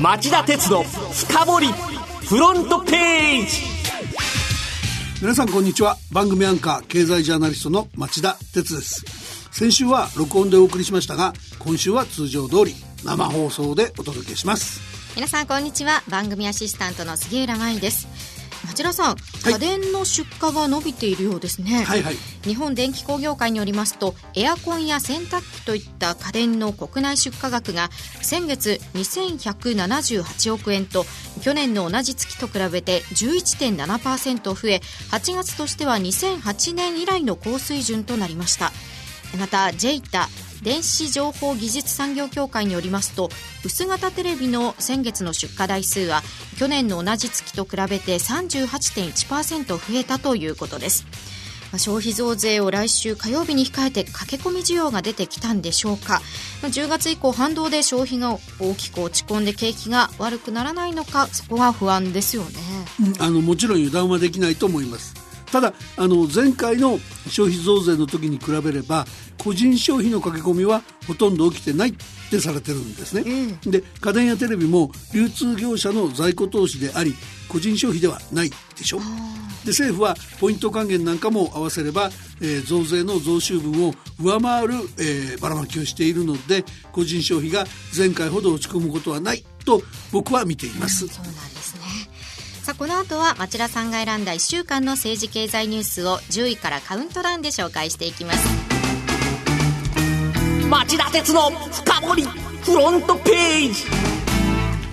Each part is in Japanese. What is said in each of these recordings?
町田鉄の深掘りフロントページ。皆さんこんにちは。番組アンカー経済ジャーナリストの町田鉄です。先週は録音でお送りしましたが今週は通常通り生放送でお届けします。皆さんこんにちは。番組アシスタントの杉浦舞です町田さん、家電の出荷が伸びているようですね、はいはい。日本電機工業会によりますとエアコンや洗濯機といった家電の国内出荷額が先月2178億円と去年の同じ月と比べて11.7%増え8月としては2008年以来の高水準となりました。また JEITA 電子情報技術産業協会によりますと薄型テレビの先月の出荷台数は去年の同じ月と比べて38.1%増えたということです。消費増税を来週火曜日に控えて駆け込み需要が出てきたんでしょうか。10月以降反動で消費が大きく落ち込んで景気が悪くならないのかそこが不安ですよね、あのもちろん油断はできないと思います。ただあの前回の消費増税の時に比べれば個人消費の駆け込みはほとんど起きてないってされてるんですね、で家電やテレビも流通業者の在庫投資であり個人消費ではないでしょ。で政府はポイント還元なんかも合わせれば、えー増税の増収分を上回る、えーばらまきをしているので個人消費が前回ほど落ち込むことはないと僕は見ています、そうなんですね。さあこの後は町田さんが選んだ1週間の政治経済ニュースを10位からカウントダウンで紹介していきます町田鉄の深掘りフロントページ。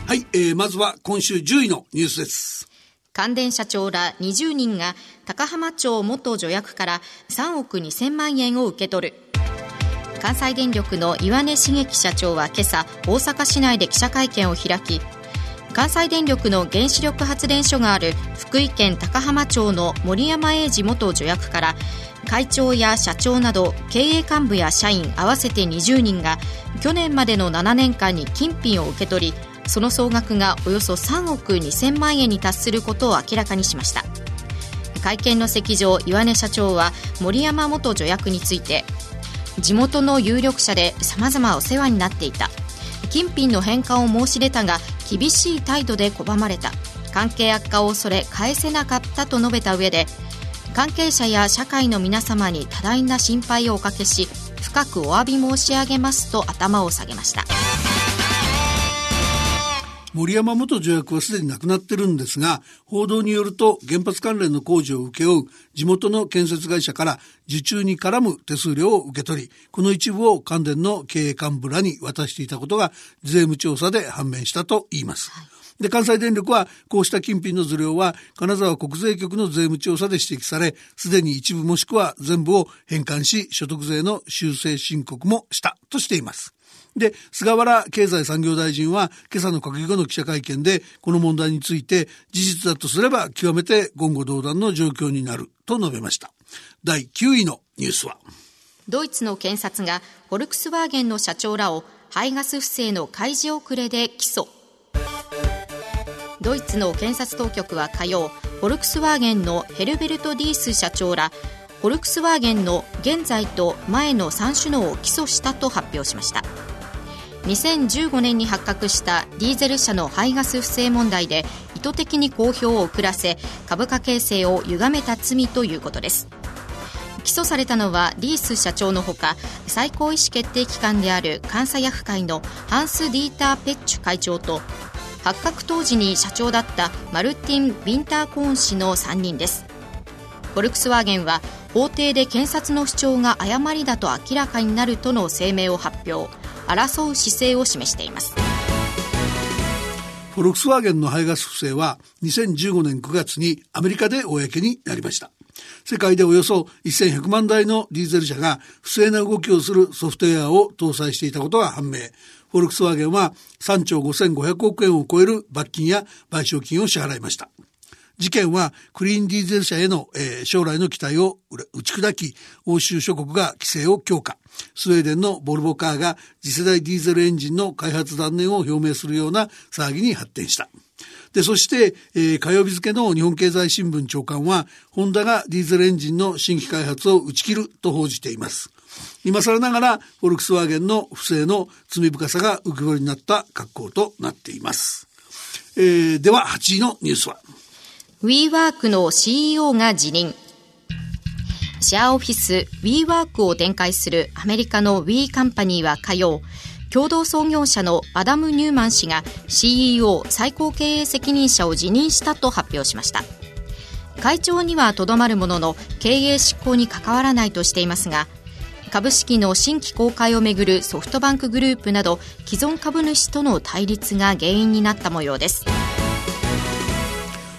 はい、えーまずは今週10位のニュースです。関電社長ら20人が高浜町元助役から3億2000万円を受け取る。関西電力の岩根茂樹社長は今朝大阪市内で記者会見を開き関西電力の原子力発電所がある福井県高浜町の森山英二元助役から会長や社長など経営幹部や社員合わせて20人が去年までの7年間に金品を受け取りその総額がおよそ3億2000万円に達することを明らかにしました。会見の席上岩根社長は森山元助役について地元の有力者で様々お世話になっていた。金品の返還を申し出たが厳しい態度で拒まれた。関係悪化を恐れ返せなかったと述べた上で関係者や社会の皆様に多大な心配をおかけし深くお詫び申し上げますと頭を下げました森山元助役はすでに亡くなってるんですが、報道によると原発関連の工事を請け負う地元の建設会社から受注に絡む手数料を受け取り、この一部を関電の経営幹部らに渡していたことが税務調査で判明したといいます。で、関西電力はこうした金品の図量は金沢国税局の税務調査で指摘され、すでに一部もしくは全部を返還し、所得税の修正申告もしたとしています。で、菅原経済産業大臣は今朝の閣議後の記者会見でこの問題について事実だとすれば極めて言語道断の状況になると述べました。第9位のニュースはドイツの検察がフォルクスワーゲンの社長らを排ガス不正の開示遅れで起訴ドイツの検察当局は火曜フォルクスワーゲンのヘルベルト・ディース社長らフォルクスワーゲンの現在と前の3首脳を起訴したと発表しました。2015年に発覚したディーゼル車の排ガス不正問題で意図的に公表を遅らせ株価形成を歪めた罪ということです。起訴されたのはリース社長のほか最高意思決定機関である監査役会のハンス・ディーター・ペッチュ会長と発覚当時に社長だったマルティン・ヴィンターコーン氏の3人ですフォルクスワーゲンは法廷で検察の主張が誤りだと明らかになるとの声明を発表争う姿勢を示していますフォルクスワーゲンの排ガス不正は2015年9月にアメリカで公になりました。世界でおよそ1100万台のディーゼル車が不正な動きをするソフトウェアを搭載していたことが判明。フォルクスワーゲンは3兆5500億円を超える罰金や賠償金を支払いました。事件はクリーンディーゼル車への、えー将来の期待を打ち砕き、欧州諸国が規制を強化。スウェーデンのボルボカーが次世代ディーゼルエンジンの開発断念を表明するような騒ぎに発展した。で、そして、えー火曜日付の日本経済新聞長官は、ホンダがディーゼルエンジンの新規開発を打ち切ると報じています。今更ながら、フォルクスワーゲンの不正の罪深さが浮き彫りになった格好となっています。えー、では、8位のニュースは。WeWork の CEO が辞任。シェアオフィス WeWork を展開するアメリカの We カンパニーは火曜、共同創業者のアダム・ニューマン氏が CEO 最高経営責任者を辞任したと発表しました会長にはとどまるものの経営執行に関わらないとしていますが株式の新規公開をめぐるソフトバンクグループなど既存株主との対立が原因になった模様です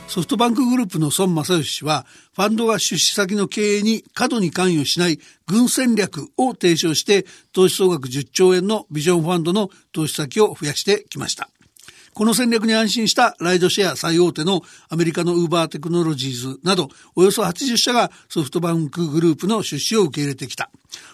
ソフトバンクグループの孫正義氏は、ファンドが出資先の経営に過度に関与しない軍戦略を提唱して、投資総額10兆円のビジョンファンドの投資先を増やしてきました。この戦略に安心したライドシェア最大手のアメリカのウーバーテクノロジーズなどおよそ80社がソフトバンクグループの出資を受け入れてきた。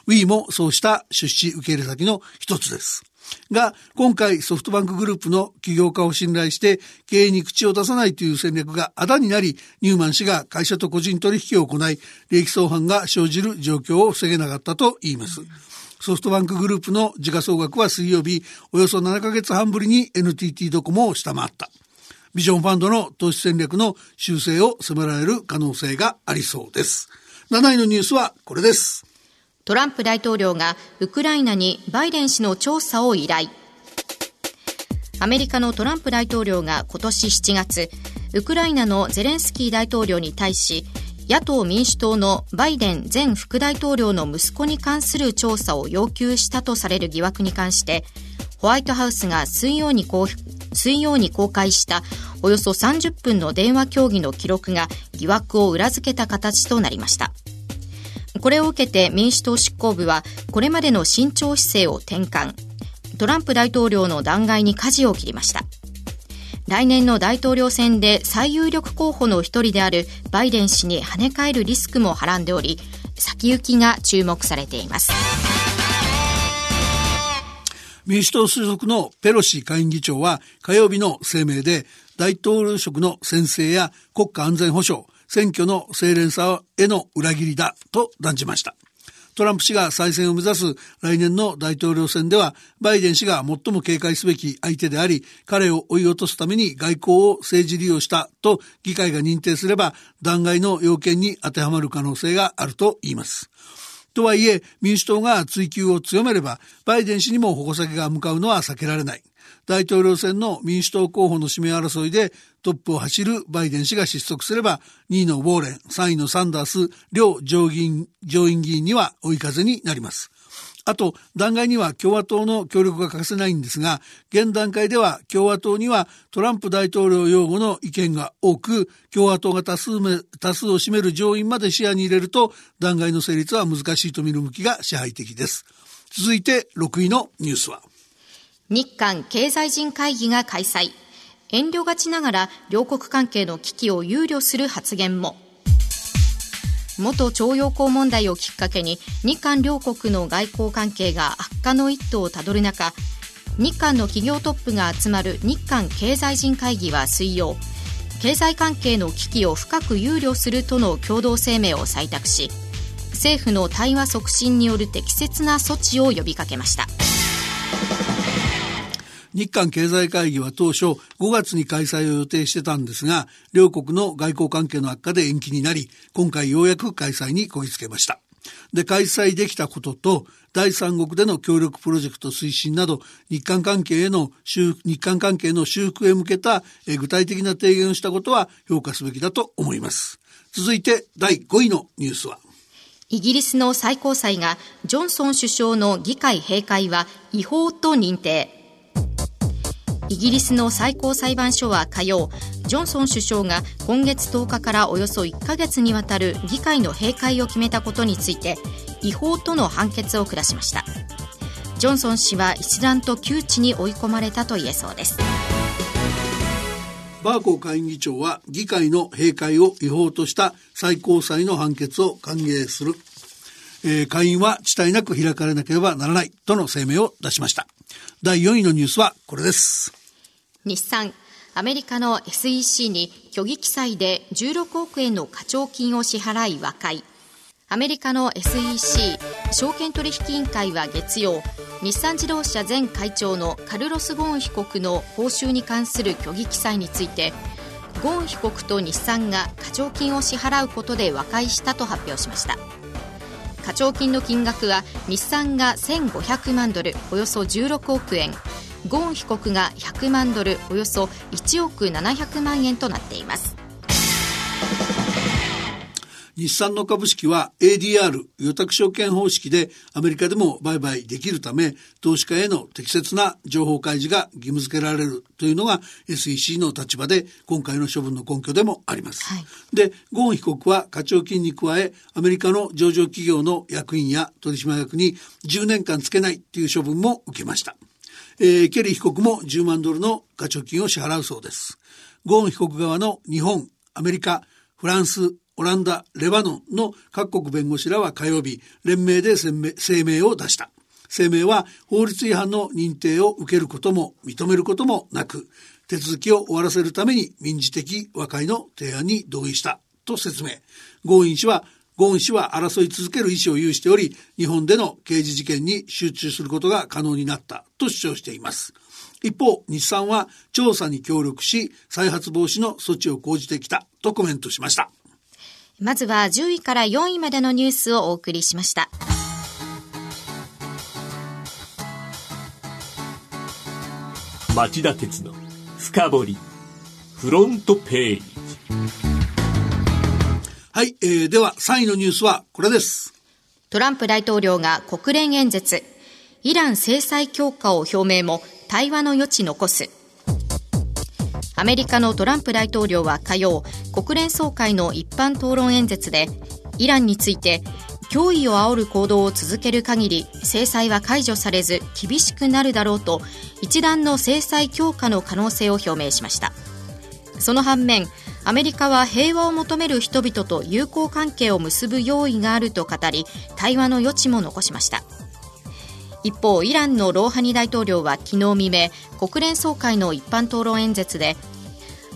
Wii もそうした出資受け入れ先の一つです。が、今回ソフトバンクグループの起業家を信頼して経営に口を出さないという戦略があだになり、ニューマン氏が会社と個人取引を行い、利益相反が生じる状況を防げなかったと言います。ソフトバンクグループの時価総額は水曜日、およそ7ヶ月半ぶりに NTT ドコモを下回った。ビジョンファンドの投資戦略の修正を迫られる可能性がありそうです。7位のニュースはこれです。トランプ大統領がウクライナにバイデン氏の調査を依頼アメリカのトランプ大統領が今年7月ウクライナのゼレンスキー大統領に対し野党民主党のバイデン前副大統領の息子に関する調査を要求したとされる疑惑に関してホワイトハウスが水曜に公水曜に公開したおよそ30分の電話協議の記録が疑惑を裏付けた形となりました。これを受けて民主党執行部はこれまでの慎重姿勢を転換トランプ大統領の弾劾に舵を切りました来年の大統領選で最有力候補の一人であるバイデン氏に跳ね返るリスクもはらんでおり先行きが注目されています民主党所属のペロシ下院議長は火曜日の声明で大統領職の宣誓や国家安全保障選挙の清廉さへの裏切りだと断じました。トランプ氏が再選を目指す来年の大統領選では、バイデン氏が最も警戒すべき相手であり、彼を追い落とすために外交を政治利用したと議会が認定すれば、弾劾の要件に当てはまる可能性があると言います。とはいえ、民主党が追及を強めれば、バイデン氏にも矛先が向かうのは避けられない。大統領選の民主党候補の指名争いでトップを走るバイデン氏が失速すれば、2位のウォーレン、3位のサンダース、両上院上院議員には追い風になります。あと、弾劾には共和党の協力が欠かせないんですが、現段階では共和党にはトランプ大統領擁護の意見が多く、共和党が多数多数を占める上院まで視野に入れると、弾劾の成立は難しいと見る向きが支配的です。続いて6位のニュースは。日韓経済人会議が開催。遠慮がちながら両国関係の危機を憂慮する発言も。元徴用工問題をきっかけに日韓両国の外交関係が悪化の一途をたどる中日韓の企業トップが集まる日韓経済人会議は水曜経済関係の危機を深く憂慮するとの共同声明を採択し政府の対話促進による適切な措置を呼びかけました。日韓経済会議は当初5月に開催を予定してたんですが、両国の外交関係の悪化で延期になり、今回ようやく開催にこぎつけました。で、開催できたことと、第三国での協力プロジェクト推進など、日韓関係への修復、日韓関係の修復へ向けた具体的な提言をしたことは評価すべきだと思います。続いて、第5位のニュースは、イギリスの最高裁がジョンソン首相の議会閉会は違法と認定。イギリスの最高裁判所は火曜ジョンソン首相が今月10日からおよそ1ヶ月にわたる議会の閉会を決めたことについて違法との判決を下しました。ジョンソン氏は一段と窮地に追い込まれたと言えそうです。バーコー下院議長は議会の閉会を違法とした最高裁の判決を歓迎する、えー、会員は遅滞なく開かれなければならないとの声明を出しました。第4位のニュースはこれです。日産アメリカの SEC に虚偽記載で16億円の課徴金を支払い和解。アメリカの SEC 証券取引委員会は月曜日産自動車前会長のカルロス・ゴーン被告の報酬に関する虚偽記載についてゴーン被告と日産が課徴金を支払うことで和解したと発表しました。課徴金の金額は日産が1500万ドルおよそ16億円。ゴーン被告が100万ドルおよそ1億700万円となっています日産の株式は ADR 予託証券方式でアメリカでも売買できるため投資家への適切な情報開示が義務付けられるというのが SEC の立場で今回の処分の根拠でもあります。はい、でゴーン被告は課徴金に加えアメリカの上場企業の役員や取締役に10年間つけないという処分も受けました。えー、ケリー被告も10万ドルの課徴金を支払うそうです。ゴーン被告側の日本、アメリカ、フランス、オランダ、レバノンの各国弁護士らは火曜日、連名で声明を出した。声明は法律違反の認定を受けることも認めることもなく、手続きを終わらせるために民事的和解の提案に同意したと説明。ゴーン氏はゴーン氏は争い続ける意思を有しており、日本での刑事事件に集中することが可能になったと主張しています。一方、日産は調査に協力し、再発防止の措置を講じてきたとコメントしました。まずは10位から4位までのニュースをお送りしました。町田鉄の深掘りフロントページはい、えー、では3位のニュースはこれです。トランプ大統領が国連演説。イラン制裁強化を表明も対話の余地残す。アメリカのトランプ大統領は火曜国連総会の一般討論演説でイランについて脅威を煽る行動を続ける限り制裁は解除されず厳しくなるだろうと一段の制裁強化の可能性を表明しました。その反面アメリカは平和を求める人々と友好関係を結ぶ用意があると語り対話の余地も残しました。一方イランのローハニ大統領は昨日未明国連総会の一般討論演説で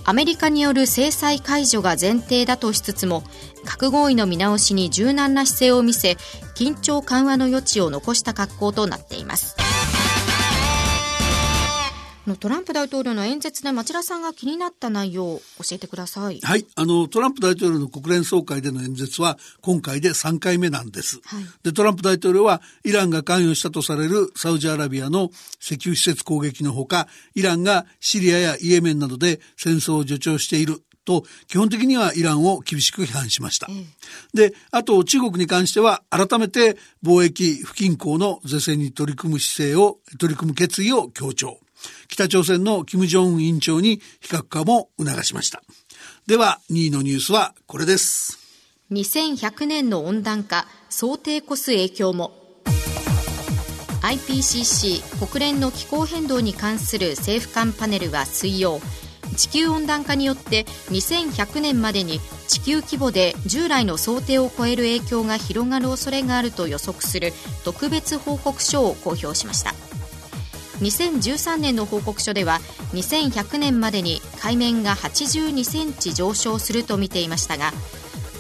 アメリカによる制裁解除が前提だとしつつも核合意の見直しに柔軟な姿勢を見せ緊張緩和の余地を残した格好となっています。のトランプ大統領の演説で町田さんが気になった内容を教えてください。はい。あの、トランプ大統領の国連総会での演説は今回で3回目なんです。はい、で、トランプ大統領はイランが関与したとされるサウジアラビアの石油施設攻撃のほか、イランがシリアやイエメンなどで戦争を助長していると基本的にはイランを厳しく批判しました。で、あと中国に関しては改めて貿易不均衡の是正に取り組む姿勢を、取り組む決意を強調。北朝鮮の金正恩委員長に非核化も促しました。では、2位のニュースはこれです。2100年の温暖化、想定越す影響も。IPCC 国連の気候変動に関する政府間パネルは水曜地球温暖化によって2100年までに地球規模で従来の想定を超える影響が広がる恐れがあると予測する特別報告書を公表しました2013年の報告書では2100年までに海面が82センチ上昇すると見ていましたが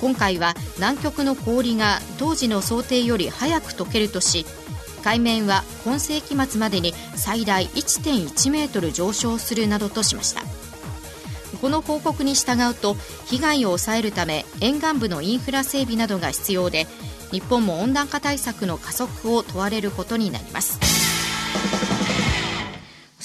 今回は南極の氷が当時の想定より早く溶けるとし海面は今世紀末までに最大1.1メートル上昇するなどとしました。この報告に従うと被害を抑えるため沿岸部のインフラ整備などが必要で日本も温暖化対策の加速を問われることになります。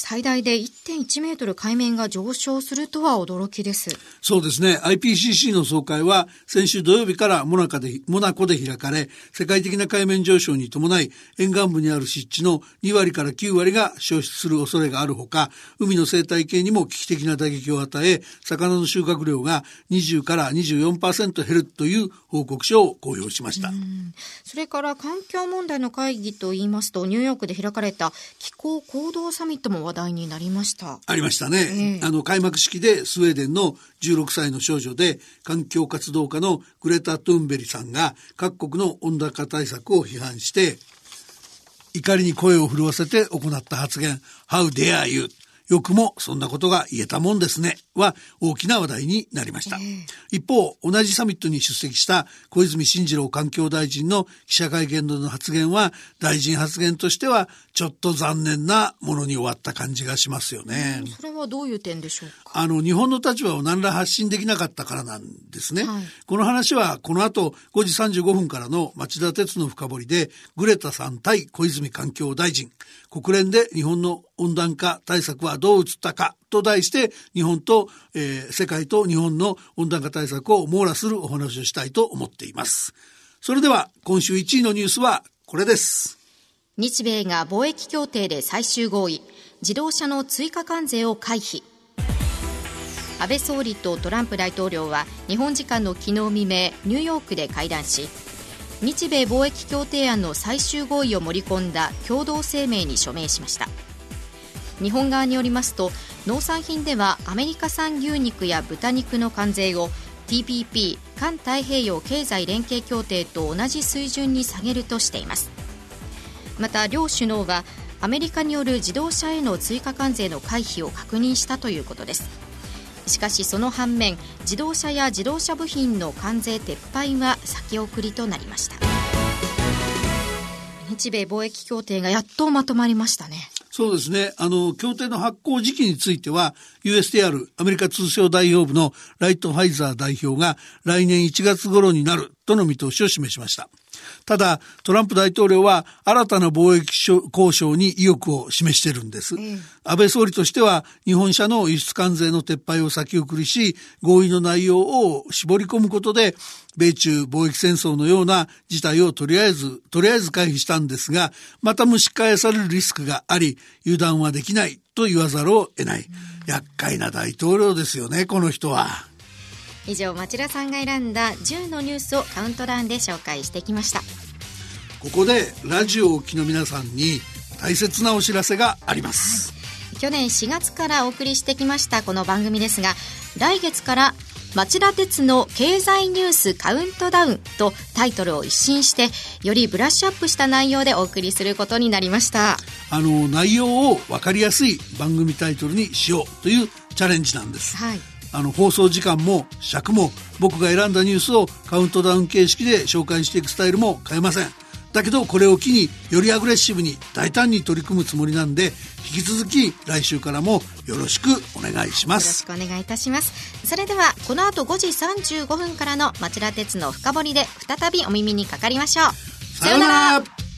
最大で1.1メートル海面が上昇するとは驚きです。そうですね。IPCC の総会は先週土曜日からモナカで、モナコで開かれ、世界的な海面上昇に伴い、沿岸部にある湿地の2割から9割が消失する恐れがあるほか、海の生態系にも危機的な打撃を与え、魚の収穫量が20から24%減るという報告書を公表しました。それから環境問題の会議といいますと、ニューヨークで開かれた気候行動サミットも話題題になりました。ありましたね。えー、あの、開幕式でスウェーデンの16歳の少女で環境活動家のグレタ・トゥンベリさんが各国の温暖化対策を批判して、怒りに声を震わせて行った発言、How dare you! よくもそんなことが言えたもんですねは大きな話題になりました。一方、同じサミットに出席した小泉進次郎環境大臣の記者会見での発言は大臣発言としてはちょっと残念なものに終わった感じがしますよね。それはどういう点でしょうか？あの、日本の立場を何ら発信できなかったからなんですね。はい、この話はこの後5時35分からの町田鉄の深掘りでグレタさん対小泉環境大臣、国連で日本の温暖化対策はどう映ったかと題して日本と、えー、世界と日本の温暖化対策を網羅するお話をしたいと思っています。それでは今週1位のニュースはこれです。日米が貿易協定で最終合意、自動車の追加関税を回避。安倍総理とトランプ大統領は日本時間の昨日未明ニューヨークで会談し日米貿易協定案の最終合意を盛り込んだ共同声明に署名しました。日本側によりますと農産品ではアメリカ産牛肉や豚肉の関税を TPP= 環太平洋経済連携協定と同じ水準に下げるとしています。また両首脳はアメリカによる自動車への追加関税の回避を確認したということです。しかしその反面自動車や自動車部品の関税撤廃は先送りとなりました日米貿易協定がやっとまとまりましたねそうですね。あの、協定の発行時期については、USTR、アメリカ通商代表部のライト・ハイザー代表が来年1月頃になるとの見通しを示しました。ただ、トランプ大統領は新たな貿易交渉に意欲を示しているんです。うん、安倍総理としては、日本車の輸出関税の撤廃を先送りし、合意の内容を絞り込むことで、米中貿易戦争のような事態をとりあえず、とりあえず回避したんですが、また蒸し返されるリスクがあり、油断はできないと言わざるを得ない。厄介な大統領ですよね、この人は。以上町田さんが選んだ10のニュースをカウントダウンで紹介してきました。ここでラジオを聴きの皆さんに大切なお知らせがあります、去年4月からお送りしてきましたこの番組ですが来月から町田鉄の経済ニュースカウントダウンとタイトルを一新してよりブラッシュアップした内容でお送りすることになりました。あの内容を分かりやすい番組タイトルにしようというチャレンジなんです、はい、あの放送時間も尺も僕が選んだニュースをカウントダウン形式で紹介していくスタイルも変えません。だけどこれを機によりアグレッシブに大胆に取り組むつもりなんで引き続き来週からもよろしくお願いします。よろしくお願いいたします。それではこの後5時35分からの町田鉄の深掘りで再びお耳にかかりましょう。さようなら